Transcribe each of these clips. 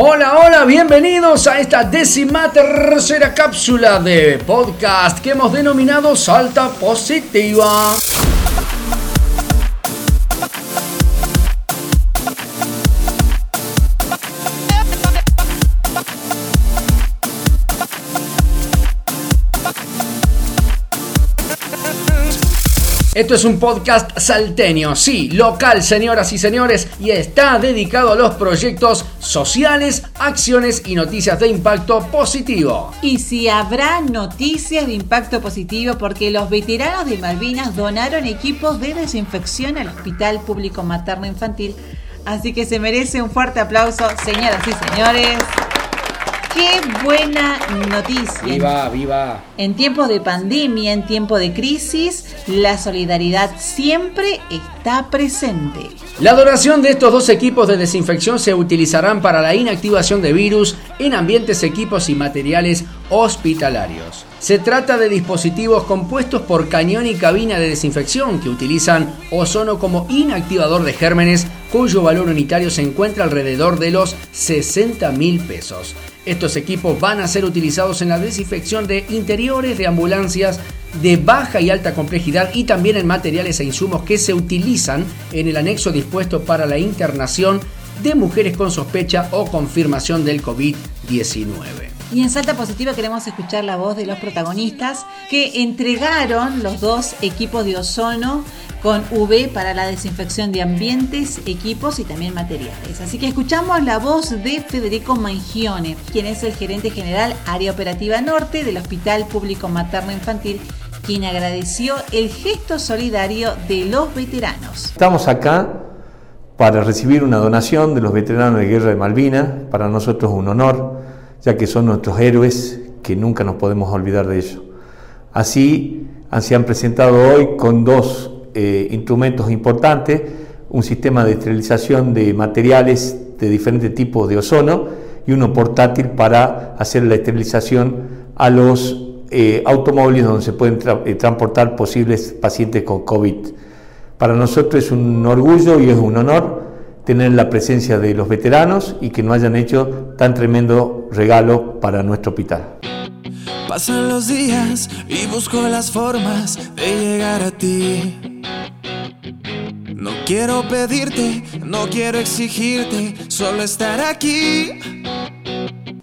Hola, hola, bienvenidos a esta décima tercera cápsula de podcast que hemos denominado Salta Positiva. Esto es un podcast salteño, sí, local, señoras y señores, y está dedicado a los proyectos sociales, acciones y noticias de impacto positivo. Y si habrá noticias de impacto positivo porque los veteranos de Malvinas donaron equipos de desinfección al Hospital Público Materno Infantil, así que se merece un fuerte aplauso, señoras y señores. Qué buena noticia. Viva, viva. En tiempos de pandemia, en tiempos de crisis, la solidaridad siempre está presente. La donación de estos dos equipos de desinfección se utilizarán para la inactivación de virus en ambientes, equipos y materiales hospitalarios. Se trata de dispositivos compuestos por cañón y cabina de desinfección que utilizan ozono como inactivador de gérmenes cuyo valor unitario se encuentra alrededor de los 60 mil pesos. Estos equipos van a ser utilizados en la desinfección de interiores de ambulancias de baja y alta complejidad y también en materiales e insumos que se utilizan en el anexo dispuesto para la internación de mujeres con sospecha o confirmación del COVID-19. Y en Salta Positiva queremos escuchar la voz de los protagonistas que entregaron los dos equipos de ozono con V para la desinfección de ambientes, equipos y también materiales. Así que escuchamos la voz de Federico Mangione, quien es el gerente general Área Operativa Norte del Hospital Público Materno Infantil, quien agradeció el gesto solidario de los veteranos. Estamos acá para recibir una donación de los veteranos de guerra de Malvinas, para nosotros un honor ya que son nuestros héroes que nunca nos podemos olvidar de ellos. Así se han presentado hoy con dos eh, instrumentos importantes, un sistema de esterilización de materiales de diferentes tipos de ozono y uno portátil para hacer la esterilización a los eh, automóviles donde se pueden eh, transportar posibles pacientes con COVID. Para nosotros es un orgullo y es un honor tener la presencia de los veteranos y que nos hayan hecho tan tremendo regalo para nuestro hospital. Pasan los días y busco las formas de llegar a ti. No quiero pedirte, no quiero exigirte, solo estar aquí.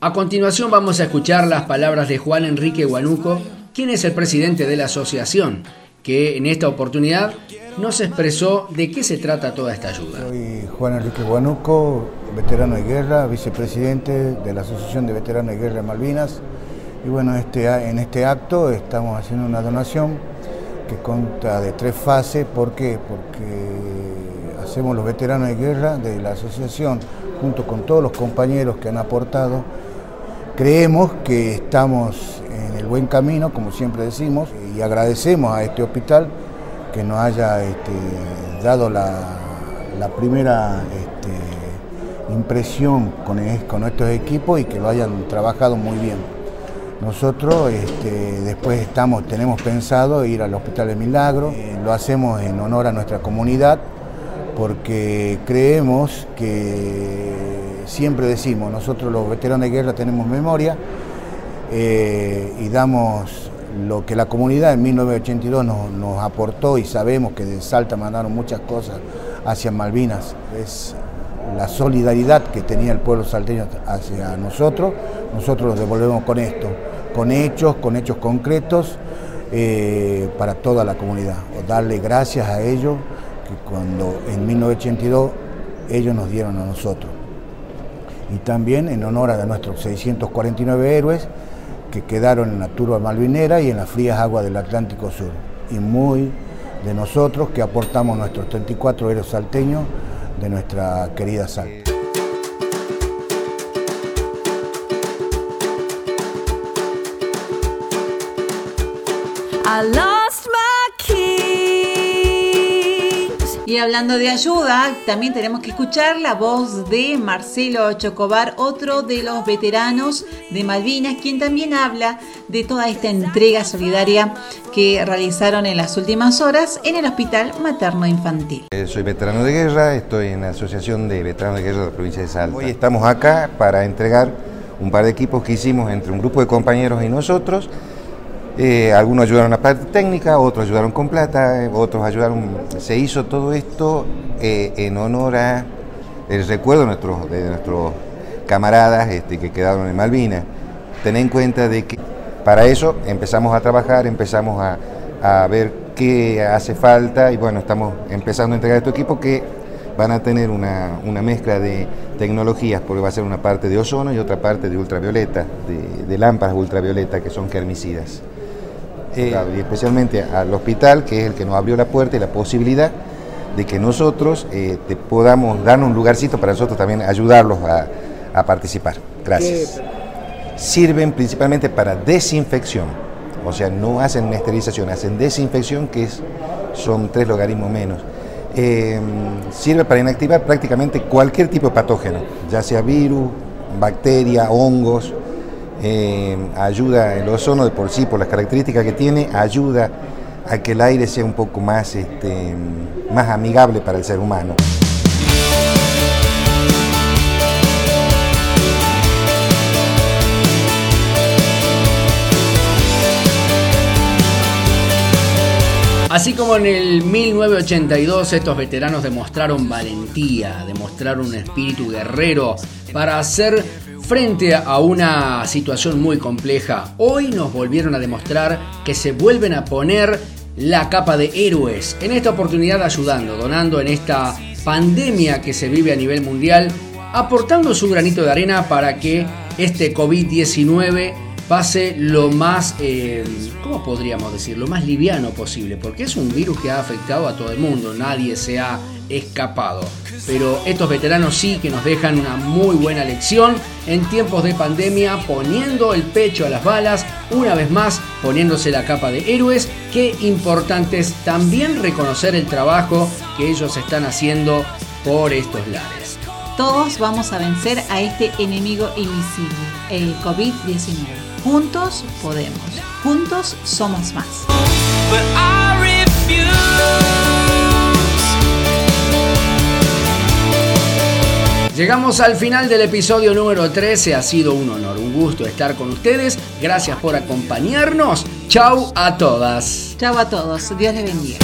A continuación vamos a escuchar las palabras de Juan Enrique Guanuco, quien es el presidente de la asociación, que en esta oportunidad nos expresó de qué se trata toda esta ayuda. Soy Juan Enrique Guanuco, veterano de guerra, vicepresidente de la Asociación de Veteranos de Guerra de Malvinas. Y bueno, este, en este acto estamos haciendo una donación que consta de tres fases. ¿Por qué? Porque hacemos los veteranos de guerra de la asociación, junto con todos los compañeros que han aportado. Creemos que estamos en el buen camino, como siempre decimos, y agradecemos a este hospital que nos haya este, dado la, primera este, impresión con, estos equipos y que lo hayan trabajado muy bien. Nosotros este, después estamos, tenemos pensado ir al Hospital de Milagro, eh, lo hacemos en honor a nuestra comunidad porque creemos que siempre decimos, nosotros los veteranos de guerra tenemos memoria eh, y damos lo que la comunidad en 1982 nos, aportó y sabemos que de Salta mandaron muchas cosas hacia Malvinas, es la solidaridad que tenía el pueblo salteño hacia nosotros, nosotros lo devolvemos con esto, con hechos, con hechos concretos eh, para toda la comunidad. O darle gracias a ellos que cuando en 1982 ellos nos dieron a nosotros. Y también en honor a nuestros 649 héroes, que quedaron en la turba malvinera y en las frías aguas del Atlántico Sur. Y muy de nosotros que aportamos nuestros 34 héroes salteños de nuestra querida Salta. Y hablando de ayuda, también tenemos que escuchar la voz de Marcelo Chocobar, otro de los veteranos de Malvinas, quien también habla de toda esta entrega solidaria que realizaron en las últimas horas en el Hospital Materno Infantil. Eh, soy veterano de guerra, estoy en la Asociación de Veteranos de Guerra de la provincia de Salta. Hoy estamos acá para entregar un par de equipos que hicimos entre un grupo de compañeros y nosotros eh, algunos ayudaron a la parte técnica, otros ayudaron con plata, otros ayudaron. Se hizo todo esto eh, en honor a el recuerdo de nuestros, camaradas este, que quedaron en Malvinas. Ten en cuenta de que para eso empezamos a trabajar, empezamos a, ver qué hace falta y bueno, estamos empezando a entregar estos equipos que van a tener una, mezcla de tecnologías, porque va a ser una parte de ozono y otra parte de ultravioleta, de, de lámparas ultravioleta que son germicidas. Eh, y especialmente al hospital, que es el que nos abrió la puerta y la posibilidad de que nosotros eh, te podamos dar un lugarcito para nosotros también ayudarlos a, participar. Gracias. Sirven principalmente para desinfección, o sea, no hacen esterilización, hacen desinfección, que es, son tres logaritmos menos. Eh, sirve para inactivar prácticamente cualquier tipo de patógeno, ya sea virus, bacteria, hongos, eh, ayuda, el ozono de por sí, por las características que tiene, ayuda a que el aire sea un poco más, este, más amigable para el ser humano. Así como en el 1982 estos veteranos demostraron valentía, demostraron un espíritu guerrero para hacer Frente a una situación muy compleja, hoy nos volvieron a demostrar que se vuelven a poner la capa de héroes, en esta oportunidad ayudando, donando en esta pandemia que se vive a nivel mundial, aportando su granito de arena para que este COVID-19 pase lo más, eh, ¿cómo podríamos decir? Lo más liviano posible, porque es un virus que ha afectado a todo el mundo, nadie se ha escapado. Pero estos veteranos sí que nos dejan una muy buena lección en tiempos de pandemia, poniendo el pecho a las balas, una vez más poniéndose la capa de héroes. Qué importante es también reconocer el trabajo que ellos están haciendo por estos lares. Todos vamos a vencer a este enemigo invisible, el COVID-19. Juntos podemos. Juntos somos más. Llegamos al final del episodio número 13. Ha sido un honor, un gusto estar con ustedes. Gracias por acompañarnos. Chau a todas. Chau a todos. Dios les bendiga.